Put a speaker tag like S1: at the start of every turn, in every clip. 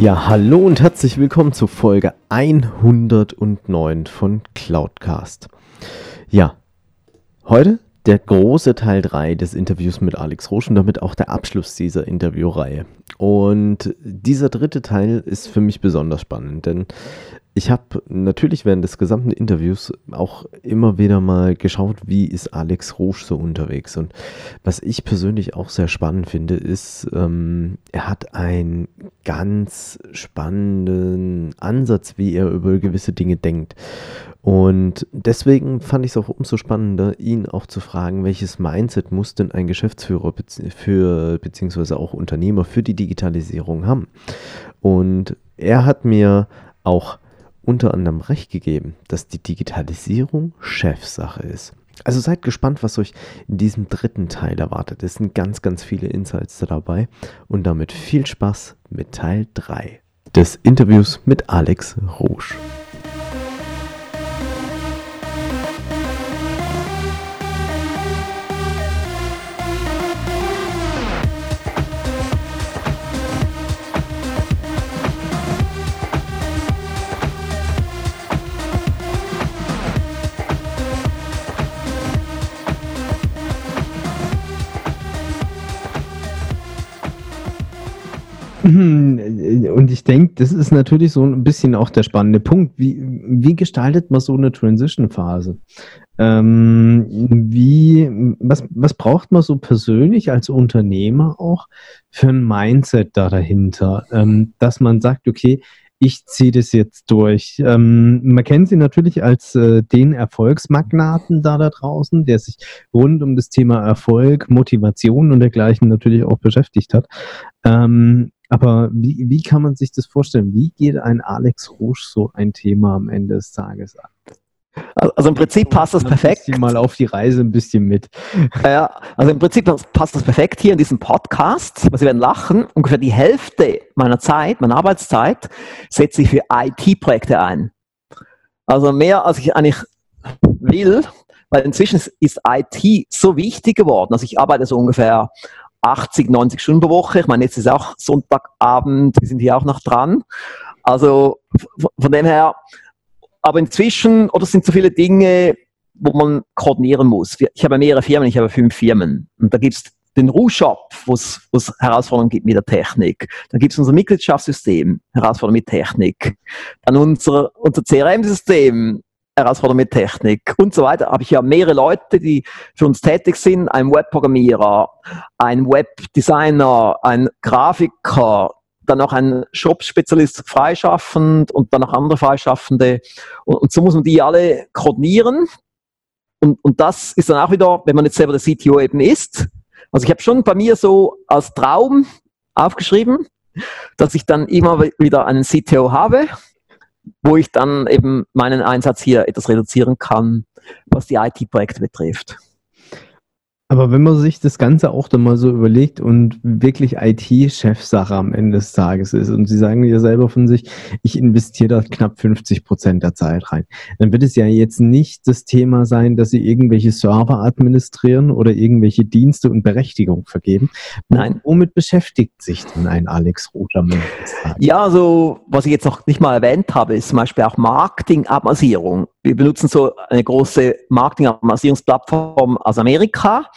S1: Ja, hallo und herzlich willkommen zu Folge 109 von Cloudcast. Ja, heute der große Teil 3 des Interviews mit Alex Rosch und damit auch der Abschluss dieser Interviewreihe. Und dieser dritte Teil ist für mich besonders spannend, denn ich habe natürlich während des gesamten Interviews auch immer wieder mal geschaut, wie ist Alex Rouge so unterwegs. Und was ich persönlich auch sehr spannend finde, ist, ähm, er hat einen ganz spannenden Ansatz, wie er über gewisse Dinge denkt. Und deswegen fand ich es auch umso spannender, ihn auch zu fragen, welches Mindset muss denn ein Geschäftsführer für, beziehungsweise auch Unternehmer für die Digitalisierung haben. Und er hat mir auch unter anderem recht gegeben, dass die Digitalisierung Chefsache ist. Also seid gespannt, was euch in diesem dritten Teil erwartet. Es sind ganz, ganz viele Insights dabei und damit viel Spaß mit Teil 3 des Interviews mit Alex Rouge. Und ich denke, das ist natürlich so ein bisschen auch der spannende Punkt. Wie, wie gestaltet man so eine Transition-Phase? Ähm, wie, was, was braucht man so persönlich als Unternehmer auch für ein Mindset da dahinter? Ähm, dass man sagt, okay, ich ziehe das jetzt durch. Ähm, man kennt sie natürlich als äh, den Erfolgsmagnaten da da draußen, der sich rund um das Thema Erfolg, Motivation und dergleichen natürlich auch beschäftigt hat. Ähm, aber wie, wie kann man sich das vorstellen? Wie geht ein Alex Rouge so ein Thema am Ende des Tages an?
S2: Also im Prinzip passt das perfekt.
S1: Ich mal auf die Reise ein bisschen mit.
S2: Ja, also im Prinzip passt das perfekt hier in diesem Podcast. Sie werden lachen. Ungefähr die Hälfte meiner Zeit, meiner Arbeitszeit, setze ich für IT-Projekte ein. Also mehr als ich eigentlich will, weil inzwischen ist IT so wichtig geworden. Also ich arbeite so ungefähr 80, 90 Stunden pro Woche. Ich meine, jetzt ist auch Sonntagabend, wir sind hier auch noch dran. Also von dem her, aber inzwischen, oder sind so viele Dinge, wo man koordinieren muss. Ich habe mehrere Firmen, ich habe fünf Firmen. Und da gibt es den Ru-Shop, wo es Herausforderungen gibt mit der Technik. Dann gibt es unser Mitgliedschaftssystem, Herausforderungen mit Technik. Dann unser, unser CRM-System, Herausforderungen mit Technik und so weiter. Habe ich ja mehrere Leute, die für uns tätig sind. Ein Webprogrammierer, ein Webdesigner, ein Grafiker, dann noch ein Shop-Spezialist freischaffend und dann noch andere Freischaffende. Und, und, so muss man die alle koordinieren. Und, und das ist dann auch wieder, wenn man jetzt selber der CTO eben ist. Also ich habe schon bei mir so als Traum aufgeschrieben, dass ich dann immer wieder einen CTO habe, wo ich dann eben meinen Einsatz hier etwas reduzieren kann, was die IT-Projekte betrifft.
S1: Aber wenn man sich das Ganze auch dann mal so überlegt und wirklich IT-Chefsache am Ende des Tages ist und Sie sagen ja selber von sich, ich investiere da knapp 50 Prozent der Zeit rein, dann wird es ja jetzt nicht das Thema sein, dass Sie irgendwelche Server administrieren oder irgendwelche Dienste und Berechtigung vergeben. Nein. Womit beschäftigt sich denn ein Alex Rother?
S2: Ja, also was ich jetzt noch nicht mal erwähnt habe, ist zum Beispiel auch Marketing-Abmassierung wir benutzen so eine große Marketing-Automatisierungsplattform aus Amerika.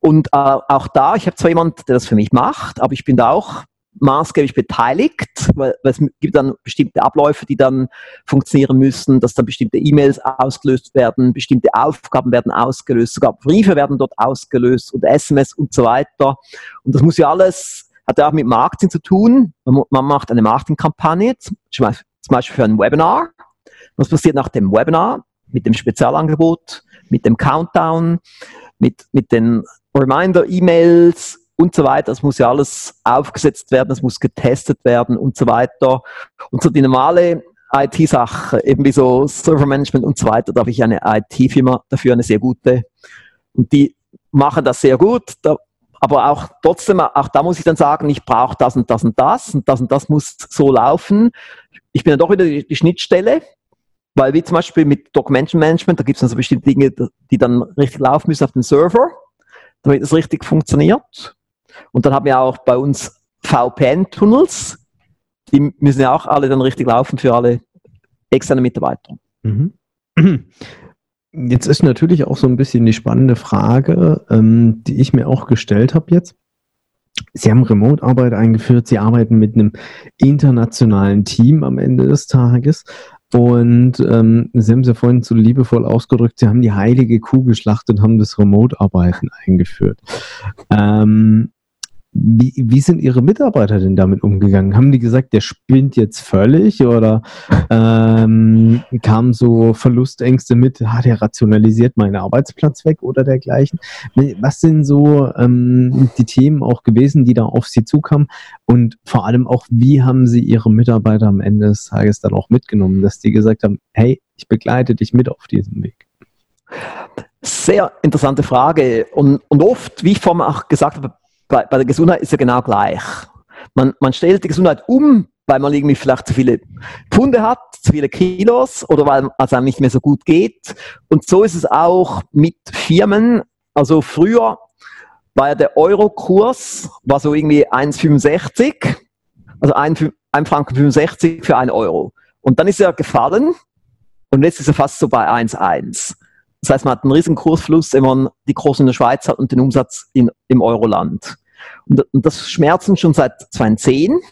S2: Und äh, auch da, ich habe zwar jemanden, der das für mich macht, aber ich bin da auch maßgeblich beteiligt, weil, weil es gibt dann bestimmte Abläufe, die dann funktionieren müssen, dass dann bestimmte E-Mails ausgelöst werden, bestimmte Aufgaben werden ausgelöst, sogar Briefe werden dort ausgelöst und SMS und so weiter. Und das muss ja alles, hat ja auch mit Marketing zu tun. Man, man macht eine Marketingkampagne, zum Beispiel für ein Webinar was passiert nach dem Webinar mit dem Spezialangebot, mit dem Countdown, mit, mit den Reminder-E-Mails und so weiter. Es muss ja alles aufgesetzt werden, es muss getestet werden und so weiter. Und so die normale IT-Sache, eben wie so Servermanagement und so weiter, da habe ich eine IT-Firma dafür, eine sehr gute. Und die machen das sehr gut. Da, aber auch trotzdem, auch da muss ich dann sagen, ich brauche das und das und das und das und das muss so laufen. Ich bin dann doch wieder die, die Schnittstelle, weil wie zum Beispiel mit Documentation Management, da gibt es dann so bestimmte Dinge, die dann richtig laufen müssen auf dem Server, damit es richtig funktioniert. Und dann haben wir auch bei uns VPN-Tunnels, die müssen ja auch alle dann richtig laufen für alle externen Mitarbeiter. Mhm.
S1: Jetzt ist natürlich auch so ein bisschen die spannende Frage, ähm, die ich mir auch gestellt habe jetzt. Sie haben Remote-Arbeit eingeführt, Sie arbeiten mit einem internationalen Team am Ende des Tages. Und ähm, Sie haben es ja vorhin so liebevoll ausgedrückt, Sie haben die heilige Kuh geschlachtet, haben das Remote-Arbeiten eingeführt. Ähm, wie, wie sind Ihre Mitarbeiter denn damit umgegangen? Haben die gesagt, der spinnt jetzt völlig oder ähm, kamen so Verlustängste mit, ah, der rationalisiert meinen Arbeitsplatz weg oder dergleichen? Was sind so ähm, die Themen auch gewesen, die da auf Sie zukamen? Und vor allem auch, wie haben Sie Ihre Mitarbeiter am Ende des Tages dann auch mitgenommen, dass die gesagt haben, hey, ich begleite dich mit auf diesem Weg?
S2: Sehr interessante Frage. Und, und oft, wie ich vorhin auch gesagt habe, bei, bei der Gesundheit ist ja genau gleich. Man, man stellt die Gesundheit um, weil man irgendwie vielleicht zu viele Pfunde hat, zu viele Kilos oder weil es einem nicht mehr so gut geht. Und so ist es auch mit Firmen. Also früher war ja der Euro-Kurs, war so irgendwie 1,65, also 1, 1 Franken 65 für 1 Euro. Und dann ist er gefallen und jetzt ist er fast so bei 1,1. Das heißt, man hat einen riesen Kursfluss, wenn man die Großen in der Schweiz hat und den Umsatz in, im Euroland. Und, und das schmerzen schon seit 2010. Und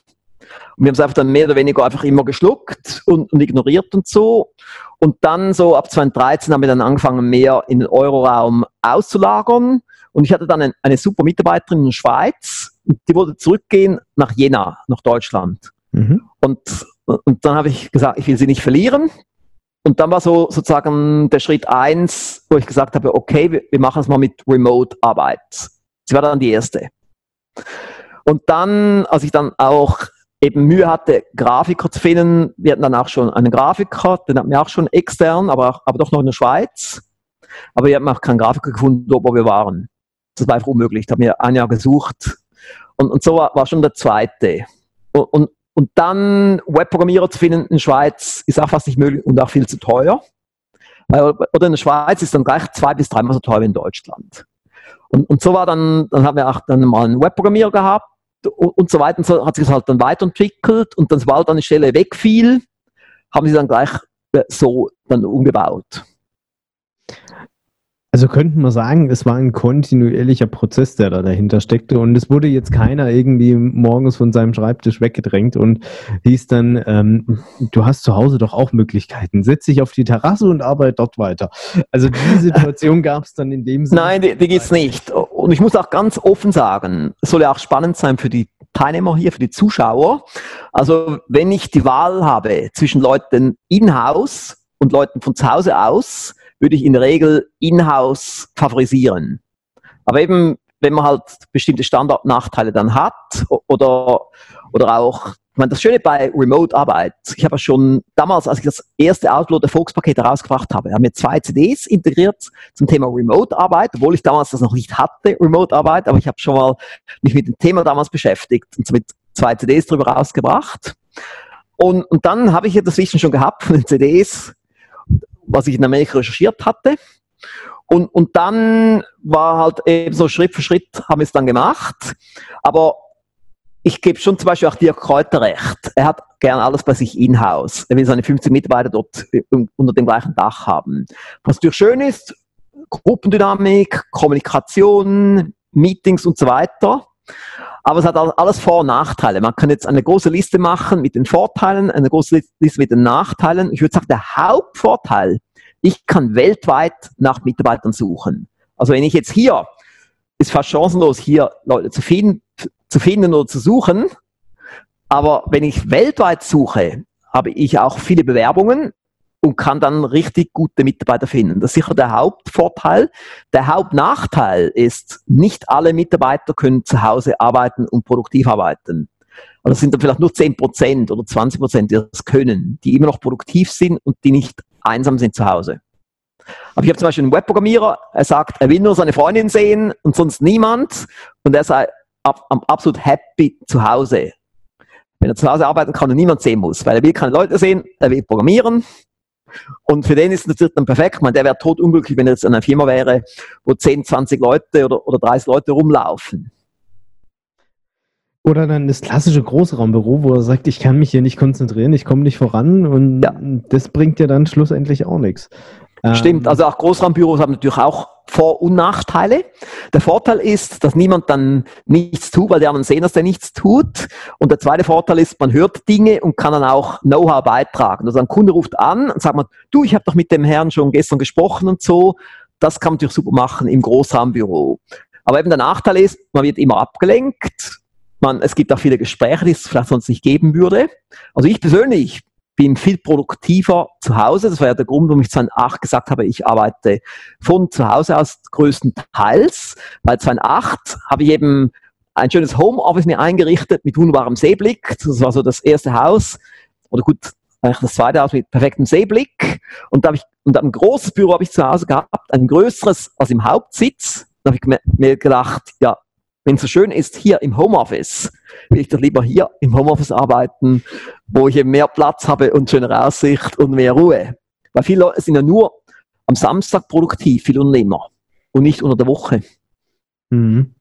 S2: wir haben es einfach dann mehr oder weniger einfach immer geschluckt und, und ignoriert und so. Und dann so ab 2013 haben wir dann angefangen, mehr in den Euroraum auszulagern. Und ich hatte dann eine, eine super Mitarbeiterin in der Schweiz, die wollte zurückgehen nach Jena, nach Deutschland. Mhm. Und, und dann habe ich gesagt, ich will sie nicht verlieren. Und dann war so sozusagen der Schritt eins, wo ich gesagt habe, okay, wir, machen es mal mit Remote-Arbeit. Sie war dann die erste. Und dann, als ich dann auch eben Mühe hatte, Grafiker zu finden, wir hatten dann auch schon einen Grafiker, den hatten wir auch schon extern, aber, aber doch noch in der Schweiz. Aber wir haben auch keinen Grafiker gefunden, wo wir waren. Das war einfach unmöglich. Da haben wir ein Jahr gesucht. Und, und so war, war schon der zweite. Und, und, und dann Webprogrammierer zu finden in der Schweiz ist auch fast nicht möglich und auch viel zu teuer. Oder in der Schweiz ist dann gleich zwei bis dreimal so teuer wie in Deutschland. Und, und so war dann, dann haben wir auch dann mal einen Webprogrammierer gehabt und, und so weiter. Und so hat sich das halt dann weiterentwickelt und dann, sobald dann eine Stelle wegfiel, haben sie dann gleich äh, so dann umgebaut.
S1: Also könnten wir sagen, es war ein kontinuierlicher Prozess, der da dahinter steckte und es wurde jetzt keiner irgendwie morgens von seinem Schreibtisch weggedrängt und hieß dann, ähm, du hast zu Hause doch auch Möglichkeiten, setz dich auf die Terrasse und arbeite dort weiter. Also diese Situation gab es dann in dem
S2: Sinne. Nein, die, die gibt es nicht. Und ich muss auch ganz offen sagen, es soll ja auch spannend sein für die Teilnehmer hier, für die Zuschauer. Also wenn ich die Wahl habe zwischen Leuten in-house und Leuten von zu Hause aus, würde ich in der Regel in-house favorisieren. Aber eben, wenn man halt bestimmte Standardnachteile dann hat oder, oder auch, ich meine, das Schöne bei Remote-Arbeit, ich habe schon damals, als ich das erste Outlaw der Volkspaket herausgebracht habe, haben wir zwei CDs integriert zum Thema Remote-Arbeit, obwohl ich damals das noch nicht hatte, Remote-Arbeit, aber ich habe schon mal mich mit dem Thema damals beschäftigt und somit zwei CDs darüber rausgebracht. Und, und dann habe ich ja das Wissen schon gehabt von den CDs, was ich in Amerika recherchiert hatte. Und, und dann war halt eben so Schritt für Schritt haben wir es dann gemacht. Aber ich gebe schon zum Beispiel auch Dirk Kräuter recht. Er hat gern alles bei sich in-house. Er will seine 15 Mitarbeiter dort unter dem gleichen Dach haben. Was natürlich schön ist, Gruppendynamik, Kommunikation, Meetings und so weiter. Aber es hat alles Vor- und Nachteile. Man kann jetzt eine große Liste machen mit den Vorteilen, eine große Liste mit den Nachteilen. Ich würde sagen, der Hauptvorteil, ich kann weltweit nach Mitarbeitern suchen. Also wenn ich jetzt hier, ist fast chancenlos, hier Leute zu finden, zu finden oder zu suchen. Aber wenn ich weltweit suche, habe ich auch viele Bewerbungen. Und kann dann richtig gute Mitarbeiter finden. Das ist sicher der Hauptvorteil. Der Hauptnachteil ist, nicht alle Mitarbeiter können zu Hause arbeiten und produktiv arbeiten. Also es sind dann vielleicht nur 10% oder 20%, die das können, die immer noch produktiv sind und die nicht einsam sind zu Hause. Aber ich habe zum Beispiel einen Webprogrammierer, er sagt, er will nur seine Freundin sehen und sonst niemand und er sei ab, absolut happy zu Hause. Wenn er zu Hause arbeiten kann und niemand sehen muss, weil er will keine Leute sehen, er will programmieren. Und für den ist es natürlich dann perfekt. Meine, der wäre totunglücklich, wenn er jetzt in einer Firma wäre, wo 10, 20 Leute oder, oder 30 Leute rumlaufen.
S1: Oder dann das klassische Großraumbüro, wo er sagt, ich kann mich hier nicht konzentrieren, ich komme nicht voran und ja. das bringt ja dann schlussendlich auch nichts.
S2: Stimmt, ähm, also auch Großraumbüros haben natürlich auch Vor- und Nachteile. Der Vorteil ist, dass niemand dann nichts tut, weil die anderen sehen, dass der nichts tut. Und der zweite Vorteil ist, man hört Dinge und kann dann auch Know-how beitragen. Also ein Kunde ruft an und sagt man, du, ich habe doch mit dem Herrn schon gestern gesprochen und so. Das kann man natürlich super machen im Großraumbüro. Aber eben der Nachteil ist, man wird immer abgelenkt man, es gibt auch viele Gespräche, die es vielleicht sonst nicht geben würde. Also ich persönlich bin viel produktiver zu Hause. Das war ja der Grund, warum ich 2008 gesagt habe, ich arbeite von zu Hause aus größtenteils. Bei 2008 habe ich eben ein schönes Homeoffice mir eingerichtet mit wunderbarem Seeblick. Das war so das erste Haus. Oder gut, eigentlich das zweite Haus mit perfektem Seeblick. Und da habe ich, und ein großes Büro habe ich zu Hause gehabt, ein größeres als im Hauptsitz. Da habe ich mir gedacht, ja, wenn es so schön ist hier im Homeoffice, will ich doch lieber hier im Homeoffice arbeiten, wo ich eben mehr Platz habe und schönere Aussicht und mehr Ruhe. Weil viele Leute sind ja nur am Samstag produktiv, viele Unternehmer, und nicht unter der Woche. Mhm.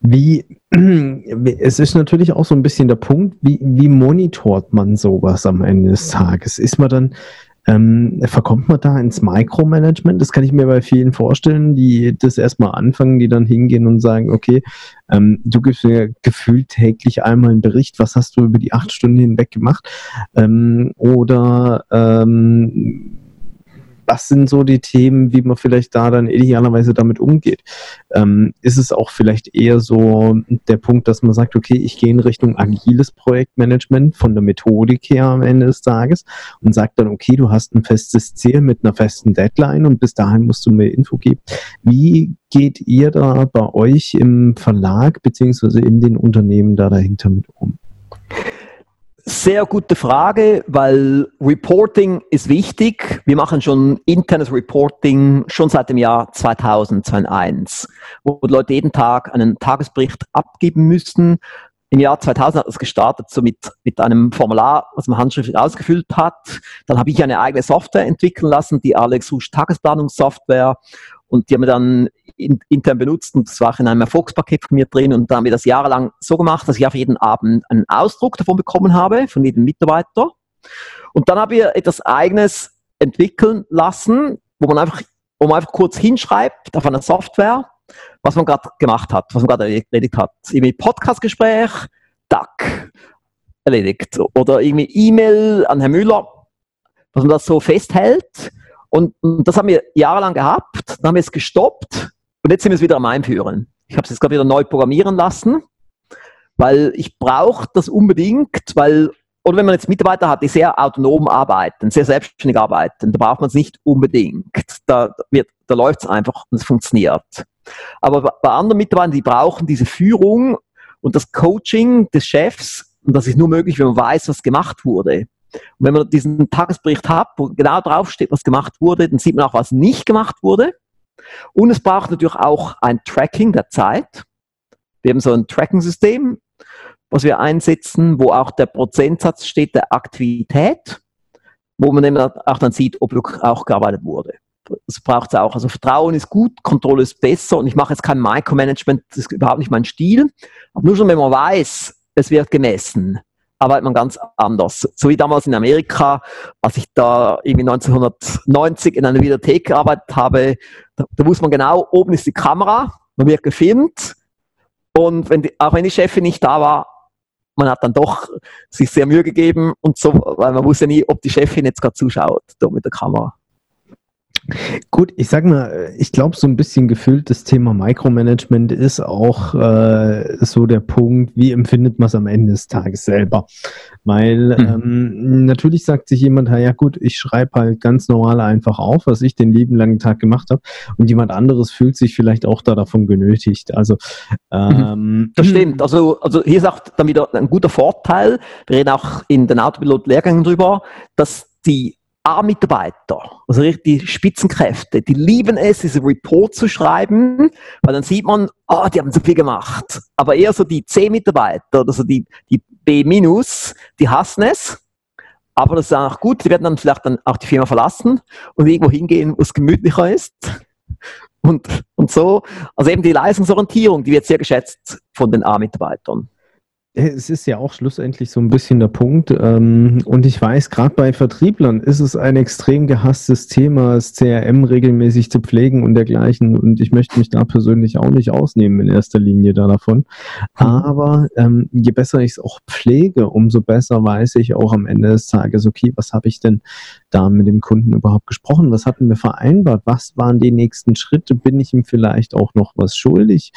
S1: Wie, es ist natürlich auch so ein bisschen der Punkt, wie, wie monitort man sowas am Ende des Tages? Ist man dann ähm, verkommt man da ins Micromanagement? Das kann ich mir bei vielen vorstellen, die das erstmal anfangen, die dann hingehen und sagen, okay, ähm, du gibst mir gefühlt täglich einmal einen Bericht, was hast du über die acht Stunden hinweg gemacht? Ähm, oder ähm, was sind so die Themen, wie man vielleicht da dann idealerweise damit umgeht? Ähm, ist es auch vielleicht eher so der Punkt, dass man sagt, okay, ich gehe in Richtung agiles Projektmanagement von der Methodik her am Ende des Tages und sagt dann, okay, du hast ein festes Ziel mit einer festen Deadline und bis dahin musst du mir Info geben. Wie geht ihr da bei euch im Verlag beziehungsweise in den Unternehmen da dahinter mit um?
S2: Sehr gute Frage, weil Reporting ist wichtig. Wir machen schon internes Reporting schon seit dem Jahr 2000, 2001, wo Leute jeden Tag einen Tagesbericht abgeben müssen. Im Jahr 2000 hat es gestartet, so mit, mit einem Formular, was man handschriftlich ausgefüllt hat. Dann habe ich eine eigene Software entwickeln lassen, die Alex Rusch Tagesplanungssoftware. Und die haben wir dann in, intern benutzt und das war in einem Erfolgspaket von mir drin und da haben wir das jahrelang so gemacht, dass ich auf jeden Abend einen Ausdruck davon bekommen habe, von jedem Mitarbeiter. Und dann haben wir etwas Eigenes entwickeln lassen, wo man einfach, wo man einfach kurz hinschreibt auf einer Software, was man gerade gemacht hat, was man gerade erledigt hat. Irgendwie Podcastgespräch, Duck, erledigt. Oder irgendwie E-Mail an Herrn Müller, was man das so festhält. Und, und das haben wir jahrelang gehabt, dann haben wir es gestoppt und jetzt sind wir es wieder am Einführen. Ich habe es jetzt gerade wieder neu programmieren lassen, weil ich brauche das unbedingt, weil, oder wenn man jetzt Mitarbeiter hat, die sehr autonom arbeiten, sehr selbstständig arbeiten, da braucht man es nicht unbedingt. Da, wird, da läuft es einfach und es funktioniert. Aber bei anderen Mitarbeitern, die brauchen diese Führung und das Coaching des Chefs, und das ist nur möglich, wenn man weiß, was gemacht wurde. Und wenn man diesen Tagesbericht hat, wo genau draufsteht, was gemacht wurde, dann sieht man auch, was nicht gemacht wurde. Und es braucht natürlich auch ein Tracking der Zeit. Wir haben so ein Tracking-System, was wir einsetzen, wo auch der Prozentsatz steht der Aktivität, wo man eben auch dann sieht, ob auch gearbeitet wurde. Das braucht es auch. Also Vertrauen ist gut, Kontrolle ist besser und ich mache jetzt kein Micromanagement, das ist überhaupt nicht mein Stil. Aber nur schon, wenn man weiß, es wird gemessen, arbeitet man ganz anders. So wie damals in Amerika, als ich da irgendwie 1990 in einer Videothek gearbeitet habe, da, da wusste man genau, oben ist die Kamera, man wird gefilmt und wenn die, auch wenn die Chefin nicht da war, man hat dann doch sich sehr Mühe gegeben und so, weil man wusste nie, ob die Chefin jetzt gerade zuschaut, da mit der Kamera.
S1: Gut, ich sag mal, ich glaube, so ein bisschen gefüllt das Thema Micromanagement ist auch äh, so der Punkt, wie empfindet man es am Ende des Tages selber? Weil mhm. ähm, natürlich sagt sich jemand, ja gut, ich schreibe halt ganz normal einfach auf, was ich den lieben langen Tag gemacht habe und jemand anderes fühlt sich vielleicht auch da davon genötigt. Also
S2: ähm, das stimmt. Also, also hier ist auch dann wieder ein guter Vorteil. Wir reden auch in den Autopilot-Lehrgängen drüber, dass die A-Mitarbeiter, also die Spitzenkräfte, die lieben es, diese Report zu schreiben, weil dann sieht man, ah, oh, die haben so viel gemacht. Aber eher so die C-Mitarbeiter, also die, die B-, die hassen es. Aber das ist auch gut, die werden dann vielleicht dann auch die Firma verlassen und irgendwo hingehen, wo es gemütlicher ist. Und, und so, also eben die Leistungsorientierung, die wird sehr geschätzt von den A-Mitarbeitern.
S1: Es ist ja auch schlussendlich so ein bisschen der Punkt. Ähm, und ich weiß, gerade bei Vertrieblern ist es ein extrem gehasstes Thema, das CRM regelmäßig zu pflegen und dergleichen. Und ich möchte mich da persönlich auch nicht ausnehmen in erster Linie da davon. Aber ähm, je besser ich es auch pflege, umso besser weiß ich auch am Ende des Tages, okay, was habe ich denn da mit dem Kunden überhaupt gesprochen? Was hatten wir vereinbart? Was waren die nächsten Schritte? Bin ich ihm vielleicht auch noch was schuldig?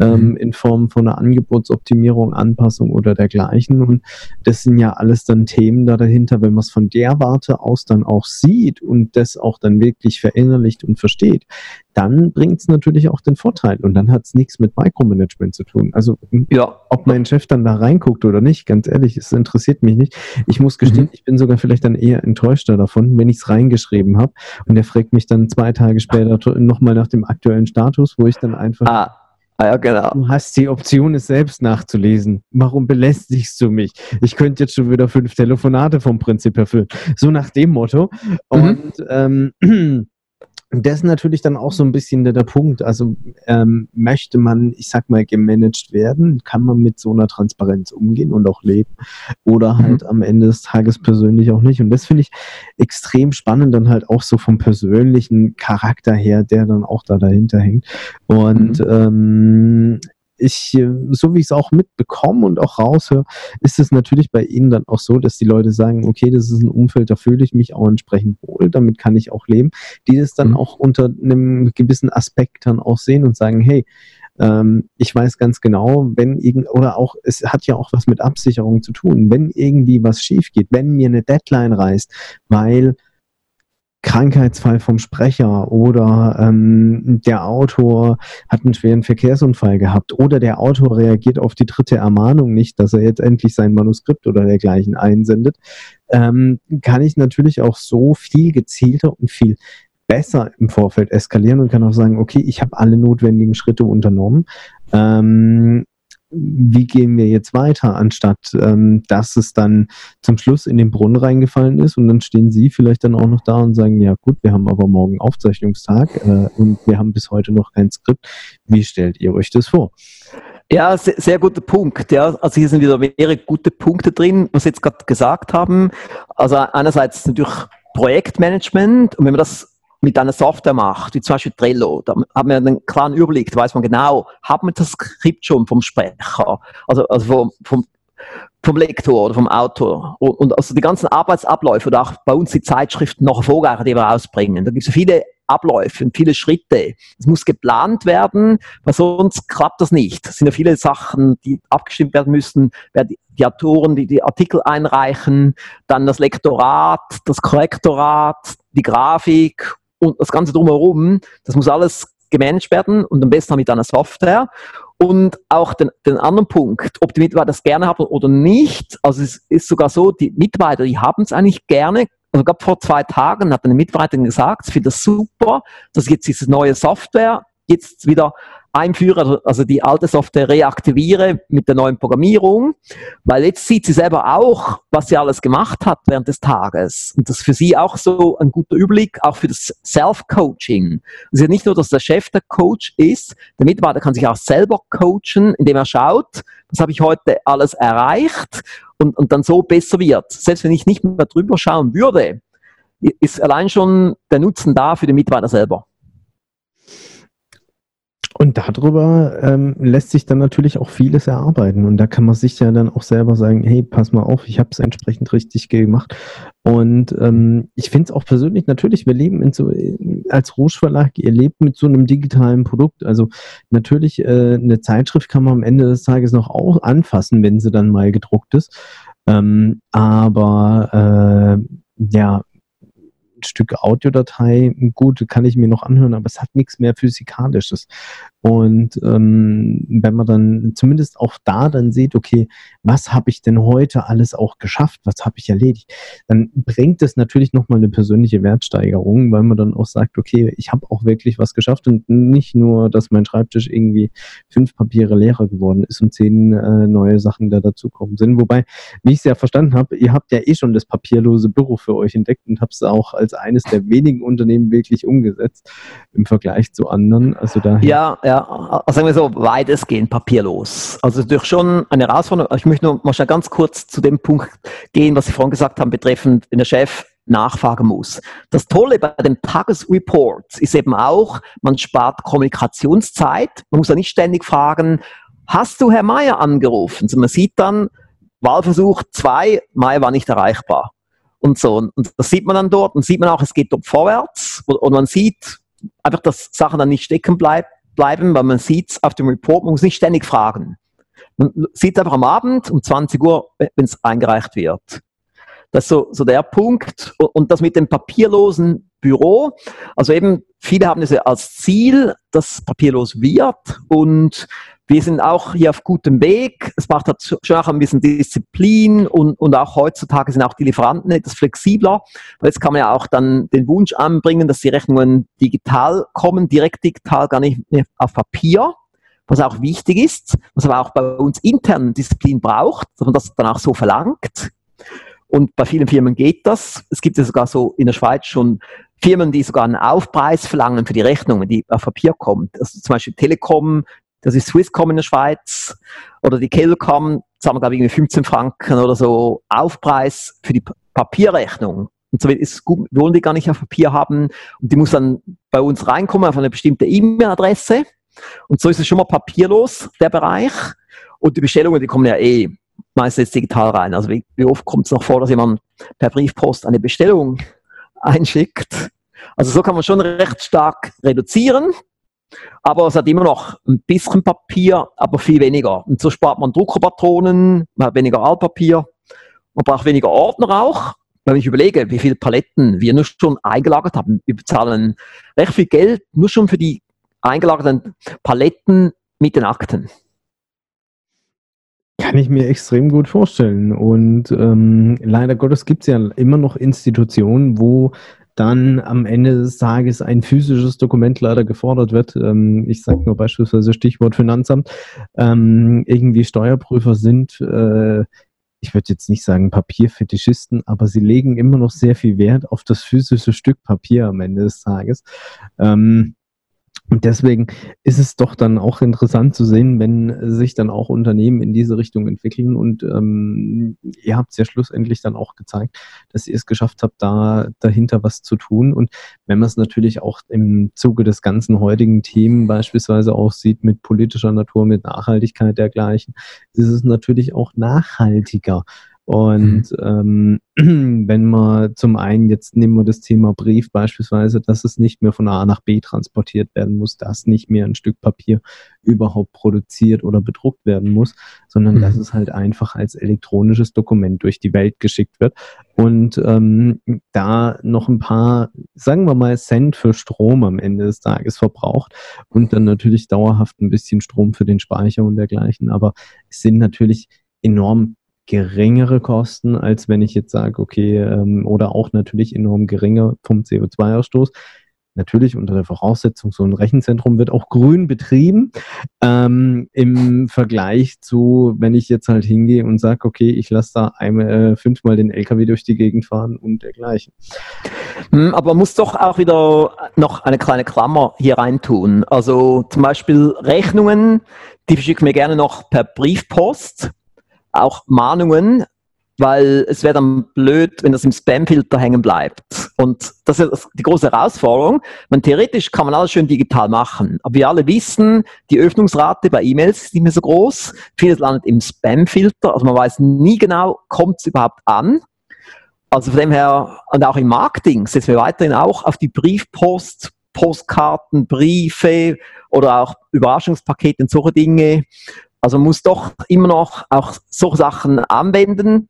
S1: Ähm, mhm. in Form von einer Angebotsoptimierung, Anpassung oder dergleichen. Und das sind ja alles dann Themen da dahinter, wenn man es von der Warte aus dann auch sieht und das auch dann wirklich verinnerlicht und versteht, dann bringt es natürlich auch den Vorteil und dann hat es nichts mit Micromanagement zu tun. Also ja. ob mein Chef dann da reinguckt oder nicht, ganz ehrlich, es interessiert mich nicht. Ich muss gestehen, mhm. ich bin sogar vielleicht dann eher enttäuschter davon, wenn ich es reingeschrieben habe und der fragt mich dann zwei Tage später nochmal nach dem aktuellen Status, wo ich dann einfach ah
S2: Ah, ja, genau.
S1: Du hast die Option, es selbst nachzulesen. Warum belästigst du mich? Ich könnte jetzt schon wieder fünf Telefonate vom Prinzip erfüllen. So nach dem Motto. Mhm. Und ähm, das ist natürlich dann auch so ein bisschen der, der Punkt. Also ähm, möchte man, ich sag mal, gemanagt werden, kann man mit so einer Transparenz umgehen und auch leben. Oder mhm. halt mhm. am Ende des Tages persönlich auch nicht. Und das finde ich extrem spannend, dann halt auch so vom persönlichen Charakter her, der dann auch da dahinter hängt. Und mhm. ähm, ich, äh, so wie ich es auch mitbekomme und auch raushöre, ist es natürlich bei Ihnen dann auch so, dass die Leute sagen, okay, das ist ein Umfeld, da fühle ich mich auch entsprechend wohl, damit kann ich auch leben, die das dann mhm. auch unter einem gewissen Aspekt dann auch sehen und sagen, hey, ähm, ich weiß ganz genau, wenn irgend, oder auch, es hat ja auch was mit Absicherung zu tun, wenn irgendwie was schief geht, wenn mir eine Deadline reißt, weil Krankheitsfall vom Sprecher oder ähm, der Autor hat einen schweren Verkehrsunfall gehabt oder der Autor reagiert auf die dritte Ermahnung nicht, dass er jetzt endlich sein Manuskript oder dergleichen einsendet, ähm, kann ich natürlich auch so viel gezielter und viel besser im Vorfeld eskalieren und kann auch sagen, okay, ich habe alle notwendigen Schritte unternommen. Ähm, wie gehen wir jetzt weiter, anstatt ähm, dass es dann zum Schluss in den Brunnen reingefallen ist und dann stehen Sie vielleicht dann auch noch da und sagen, ja gut, wir haben aber morgen Aufzeichnungstag äh, und wir haben bis heute noch kein Skript. Wie stellt ihr euch das vor?
S2: Ja, sehr, sehr guter Punkt. Ja, also hier sind wieder mehrere gute Punkte drin, was Sie jetzt gerade gesagt haben. Also einerseits natürlich Projektmanagement und wenn man das mit einer Software macht, wie zum Beispiel Trello, da haben wir einen klaren Überblick, da weiß man genau, haben wir das Skript schon vom Sprecher, also, also vom, vom, vom Lektor oder vom Autor. Und, und, also die ganzen Arbeitsabläufe oder auch bei uns die Zeitschriften noch Vorgaben, die wir rausbringen. Da gibt es viele Abläufe und viele Schritte. Es muss geplant werden, weil sonst klappt das nicht. Es sind ja viele Sachen, die abgestimmt werden müssen. Die, die Autoren, die die Artikel einreichen, dann das Lektorat, das Korrektorat, die Grafik und das Ganze drumherum, das muss alles gemanagt werden und am besten mit einer Software. Und auch den, den anderen Punkt, ob die Mitarbeiter das gerne haben oder nicht. Also es ist sogar so, die Mitarbeiter, die haben es eigentlich gerne. Also gerade vor zwei Tagen hat eine Mitarbeiterin gesagt, ich finde das super, dass jetzt diese neue Software jetzt wieder einführe, also, also die alte Software reaktiviere mit der neuen Programmierung, weil jetzt sieht sie selber auch, was sie alles gemacht hat während des Tages. Und das ist für sie auch so ein guter Überblick, auch für das Self-Coaching. Ja nicht nur, dass der Chef der Coach ist, der Mitarbeiter kann sich auch selber coachen, indem er schaut, was habe ich heute alles erreicht und, und dann so besser wird. Selbst wenn ich nicht mehr drüber schauen würde, ist allein schon der Nutzen da für den Mitarbeiter selber.
S1: Und darüber ähm, lässt sich dann natürlich auch vieles erarbeiten. Und da kann man sich ja dann auch selber sagen, hey, pass mal auf, ich habe es entsprechend richtig gemacht. Und ähm, ich finde es auch persönlich natürlich, wir leben in so, als Rouge Verlag, ihr lebt mit so einem digitalen Produkt. Also natürlich, äh, eine Zeitschrift kann man am Ende des Tages noch auch anfassen, wenn sie dann mal gedruckt ist. Ähm, aber äh, ja, ein Stück Audiodatei, gut, kann ich mir noch anhören, aber es hat nichts mehr Physikalisches. Und ähm, wenn man dann zumindest auch da dann sieht, okay, was habe ich denn heute alles auch geschafft, was habe ich erledigt, dann bringt es natürlich nochmal eine persönliche Wertsteigerung, weil man dann auch sagt, okay, ich habe auch wirklich was geschafft und nicht nur, dass mein Schreibtisch irgendwie fünf Papiere leerer geworden ist und zehn äh, neue Sachen da dazukommen sind. Wobei, wie ich es ja verstanden habe, ihr habt ja eh schon das papierlose Büro für euch entdeckt und habt es auch als eines der wenigen Unternehmen wirklich umgesetzt im Vergleich zu anderen. Also
S2: ja, ja, also sagen wir so, weitestgehend papierlos. Also durch schon eine Herausforderung. Ich möchte nur mal schnell ganz kurz zu dem Punkt gehen, was Sie vorhin gesagt haben, betreffend, wenn der Chef nachfragen muss. Das Tolle bei dem Tagesreport ist eben auch, man spart Kommunikationszeit. Man muss ja nicht ständig fragen, hast du Herr Meier angerufen? Also man sieht dann, Wahlversuch 2, Meier war nicht erreichbar. Und so. Und das sieht man dann dort und sieht man auch, es geht dort vorwärts. Und man sieht einfach, dass Sachen dann nicht stecken bleiben bleiben, weil man sieht auf dem Report, man muss nicht ständig fragen. Man sieht einfach am Abend um 20 Uhr, wenn es eingereicht wird. Das ist so, so der Punkt. Und das mit dem papierlosen Büro. Also eben, viele haben es ja als Ziel, dass papierlos wird. Und wir sind auch hier auf gutem Weg. Es macht halt schon auch ein bisschen Disziplin und, und auch heutzutage sind auch die Lieferanten etwas flexibler. Weil jetzt kann man ja auch dann den Wunsch anbringen, dass die Rechnungen digital kommen, direkt digital, gar nicht mehr auf Papier was auch wichtig ist, was aber auch bei uns intern Disziplin braucht, dass man das dann auch so verlangt. Und bei vielen Firmen geht das. Es gibt ja sogar so in der Schweiz schon Firmen, die sogar einen Aufpreis verlangen für die Rechnungen, die auf Papier kommen. Also zum Beispiel Telekom das ist Swisscom in der Schweiz oder die Kelcom, zahlen wir glaube ich 15 Franken oder so Aufpreis für die Papierrechnung. Und so ist es gut, wir wollen die gar nicht auf Papier haben und die muss dann bei uns reinkommen auf eine bestimmte E-Mail-Adresse. Und so ist es schon mal papierlos, der Bereich. Und die Bestellungen, die kommen ja eh meistens digital rein. Also wie, wie oft kommt es noch vor, dass jemand per Briefpost eine Bestellung einschickt? Also so kann man schon recht stark reduzieren. Aber es hat immer noch ein bisschen Papier, aber viel weniger. Und so spart man Druckerpatronen, man hat weniger Altpapier, man braucht weniger Ordner auch. Wenn ich überlege, wie viele Paletten wir nur schon eingelagert haben, wir bezahlen recht viel Geld nur schon für die eingelagerten Paletten mit den Akten.
S1: Kann ich mir extrem gut vorstellen. Und ähm, leider Gottes gibt es ja immer noch Institutionen, wo dann am Ende des Tages ein physisches Dokument leider gefordert wird. Ähm, ich sage nur beispielsweise Stichwort Finanzamt. Ähm, irgendwie Steuerprüfer sind, äh, ich würde jetzt nicht sagen Papierfetischisten, aber sie legen immer noch sehr viel Wert auf das physische Stück Papier am Ende des Tages. Ähm, und deswegen ist es doch dann auch interessant zu sehen, wenn sich dann auch Unternehmen in diese Richtung entwickeln. Und ähm, ihr habt es ja schlussendlich dann auch gezeigt, dass ihr es geschafft habt, da dahinter was zu tun. Und wenn man es natürlich auch im Zuge des ganzen heutigen Themen beispielsweise auch sieht mit politischer Natur, mit Nachhaltigkeit dergleichen, ist es natürlich auch nachhaltiger. Und mhm. ähm, wenn man zum einen, jetzt nehmen wir das Thema Brief beispielsweise, dass es nicht mehr von A nach B transportiert werden muss, dass nicht mehr ein Stück Papier überhaupt produziert oder bedruckt werden muss, sondern mhm. dass es halt einfach als elektronisches Dokument durch die Welt geschickt wird. Und ähm, da noch ein paar, sagen wir mal, Cent für Strom am Ende des Tages verbraucht und dann natürlich dauerhaft ein bisschen Strom für den Speicher und dergleichen. Aber es sind natürlich enorm geringere Kosten, als wenn ich jetzt sage, okay, ähm, oder auch natürlich enorm geringer vom CO2-Ausstoß. Natürlich unter der Voraussetzung, so ein Rechenzentrum wird auch grün betrieben, ähm, im Vergleich zu, wenn ich jetzt halt hingehe und sage, okay, ich lasse da einmal, äh, fünfmal den LKW durch die Gegend fahren und dergleichen.
S2: Hm, aber man muss doch auch wieder noch eine kleine Klammer hier reintun. Also zum Beispiel Rechnungen, die verschicken wir gerne noch per Briefpost auch Mahnungen, weil es wäre dann blöd, wenn das im Spamfilter hängen bleibt. Und das ist die große Herausforderung. Man, theoretisch kann man alles schön digital machen, aber wir alle wissen, die Öffnungsrate bei E-Mails ist nicht mehr so groß. Vieles landet im Spamfilter, also man weiß nie genau, kommt es überhaupt an. Also von dem her, und auch im Marketing setzen wir weiterhin auch auf die Briefpost, Postkarten, Briefe oder auch Überraschungspakete und solche Dinge. Also man muss doch immer noch auch solche Sachen anwenden.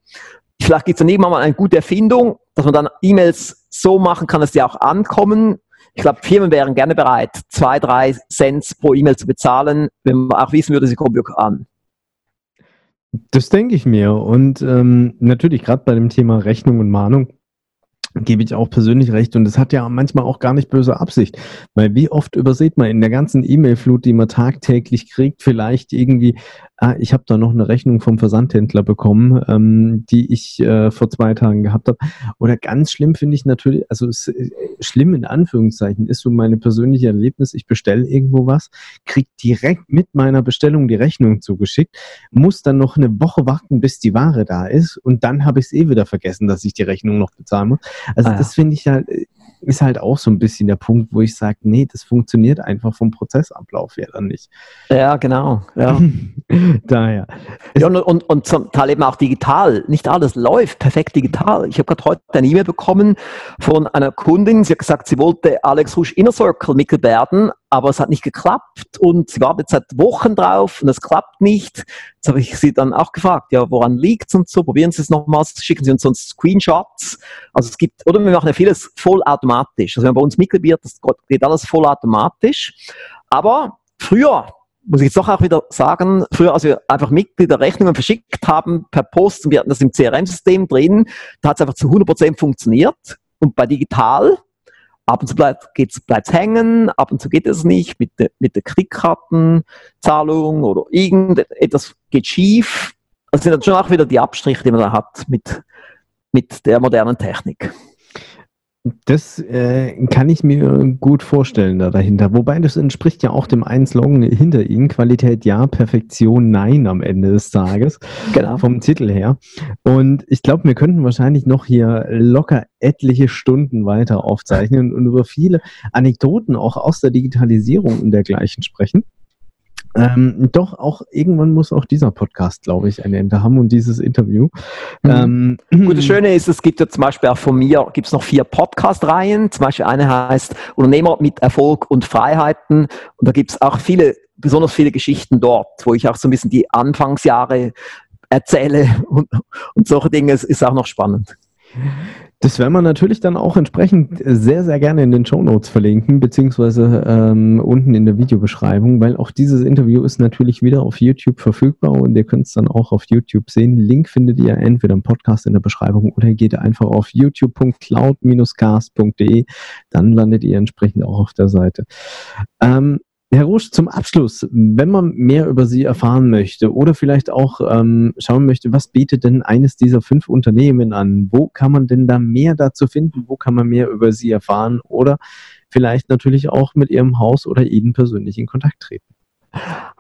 S2: Vielleicht gibt es dann irgendwann mal eine gute Erfindung, dass man dann E-Mails so machen kann, dass die auch ankommen. Ich glaube, Firmen wären gerne bereit, zwei, drei Cent pro E-Mail zu bezahlen, wenn man auch wissen würde, sie kommen wirklich an.
S1: Das denke ich mir. Und ähm, natürlich gerade bei dem Thema Rechnung und Mahnung gebe ich auch persönlich recht. Und es hat ja manchmal auch gar nicht böse Absicht. Weil wie oft übersieht man in der ganzen E-Mail-Flut, die man tagtäglich kriegt, vielleicht irgendwie ah, ich habe da noch eine Rechnung vom Versandhändler bekommen, ähm, die ich äh, vor zwei Tagen gehabt habe. Oder ganz schlimm finde ich natürlich, also es, äh, schlimm in Anführungszeichen ist so meine persönliche Erlebnis, ich bestelle irgendwo was, krieg direkt mit meiner Bestellung die Rechnung zugeschickt, muss dann noch eine Woche warten, bis die Ware da ist und dann habe ich es eh wieder vergessen, dass ich die Rechnung noch bezahlen muss. Also ah, ja. das finde ich halt, ist halt auch so ein bisschen der Punkt, wo ich sage, nee, das funktioniert einfach vom Prozessablauf her dann nicht.
S2: Ja, genau. Ja.
S1: Daher.
S2: Ja, und, und, und zum Teil eben auch digital. Nicht alles läuft perfekt digital. Ich habe gerade heute eine E-Mail bekommen von einer Kundin. Sie hat gesagt, sie wollte Alex Rouge Inner Circle Mitglied werden, aber es hat nicht geklappt und sie wartet seit Wochen drauf und es klappt nicht. Jetzt habe ich sie dann auch gefragt, ja, woran liegt es und so? Probieren Sie es nochmals, schicken Sie uns sonst Screenshots. Also es gibt, oder wir machen ja vieles vollautomatisch. Also wenn man bei uns Mitglied wird, das geht alles vollautomatisch. Aber früher, muss ich jetzt doch auch wieder sagen, früher, als wir einfach Mitgliederrechnungen verschickt haben per Post und wir hatten das im CRM-System drin, da hat es einfach zu 100% funktioniert. Und bei digital, ab und zu bleibt es hängen, ab und zu geht es nicht mit, de, mit der Kreditkartenzahlung oder irgendetwas geht schief. Das sind dann schon auch wieder die Abstriche, die man da hat mit, mit der modernen Technik.
S1: Das äh, kann ich mir gut vorstellen da dahinter. Wobei das entspricht ja auch dem einen Slogan hinter Ihnen: Qualität ja, Perfektion nein am Ende des Tages. Genau. Vom Titel her. Und ich glaube, wir könnten wahrscheinlich noch hier locker etliche Stunden weiter aufzeichnen und über viele Anekdoten auch aus der Digitalisierung und dergleichen sprechen. Ähm, doch, auch irgendwann muss auch dieser Podcast, glaube ich, ein Ende haben und dieses Interview.
S2: Mhm. Ähm, Gut, das Schöne ist, es gibt ja zum Beispiel auch von mir, gibt es noch vier Podcast-Reihen. Zum Beispiel eine heißt Unternehmer mit Erfolg und Freiheiten. Und da gibt es auch viele, besonders viele Geschichten dort, wo ich auch so ein bisschen die Anfangsjahre erzähle und, und solche Dinge. Es ist auch noch spannend.
S1: Das werden wir natürlich dann auch entsprechend sehr, sehr gerne in den Show Notes verlinken, beziehungsweise ähm, unten in der Videobeschreibung, weil auch dieses Interview ist natürlich wieder auf YouTube verfügbar und ihr könnt es dann auch auf YouTube sehen. Link findet ihr entweder im Podcast in der Beschreibung oder geht einfach auf youtube.cloud-cast.de, dann landet ihr entsprechend auch auf der Seite. Ähm, Herr Rusch, zum Abschluss, wenn man mehr über Sie erfahren möchte oder vielleicht auch ähm, schauen möchte, was bietet denn eines dieser fünf Unternehmen an? Wo kann man denn da mehr dazu finden? Wo kann man mehr über Sie erfahren oder vielleicht natürlich auch mit Ihrem Haus oder Ihnen persönlich in Kontakt treten?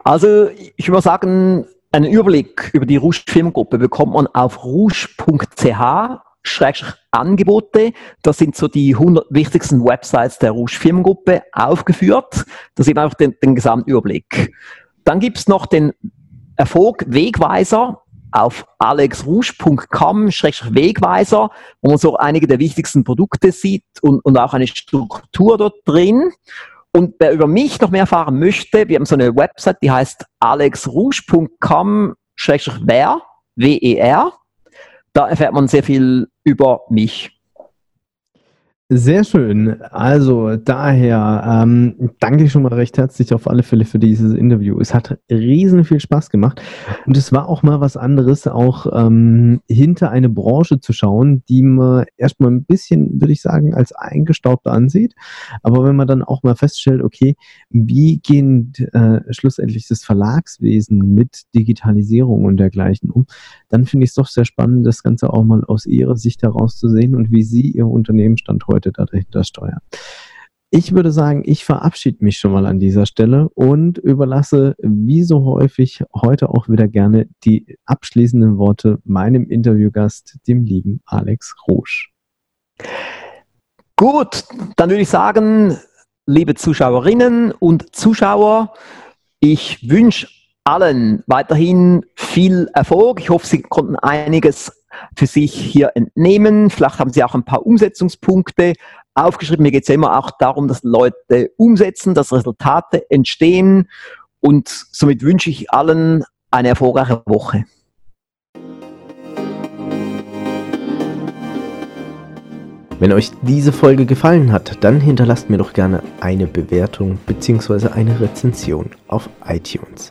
S2: Also ich würde sagen, einen Überblick über die Rouge Firmengruppe bekommt man auf rouge.ch Angebote. Das sind so die 100 wichtigsten Websites der Rouge Firmengruppe aufgeführt. Da sieht man auch den, den Gesamtüberblick. Dann gibt es noch den Erfolg Wegweiser auf alexrouge.com-wegweiser, wo man so einige der wichtigsten Produkte sieht und, und auch eine Struktur dort drin. Und wer über mich noch mehr erfahren möchte, wir haben so eine Website, die heißt alexrouge.com-wer, W-E-R. Da erfährt man sehr viel über mich.
S1: Sehr schön. Also daher ähm, danke ich schon mal recht herzlich auf alle Fälle für dieses Interview. Es hat riesen viel Spaß gemacht und es war auch mal was anderes, auch ähm, hinter eine Branche zu schauen, die man erstmal ein bisschen, würde ich sagen, als eingestaubt ansieht. Aber wenn man dann auch mal feststellt, okay, wie gehen äh, schlussendlich das Verlagswesen mit Digitalisierung und dergleichen um, dann finde ich es doch sehr spannend, das Ganze auch mal aus Ihrer Sicht heraus zu sehen und wie Sie Ihr Unternehmensstand heute dahinter steuern. Ich würde sagen, ich verabschiede mich schon mal an dieser Stelle und überlasse wie so häufig heute auch wieder gerne die abschließenden Worte meinem Interviewgast, dem lieben Alex Rouge.
S2: Gut, dann würde ich sagen, liebe Zuschauerinnen und Zuschauer, ich wünsche allen weiterhin viel Erfolg. Ich hoffe, Sie konnten einiges für sich hier entnehmen. Vielleicht haben Sie auch ein paar Umsetzungspunkte aufgeschrieben. Mir geht es ja immer auch darum, dass Leute umsetzen, dass Resultate entstehen. Und somit wünsche ich allen eine erfolgreiche Woche.
S1: Wenn euch diese Folge gefallen hat, dann hinterlasst mir doch gerne eine Bewertung bzw. eine Rezension auf iTunes.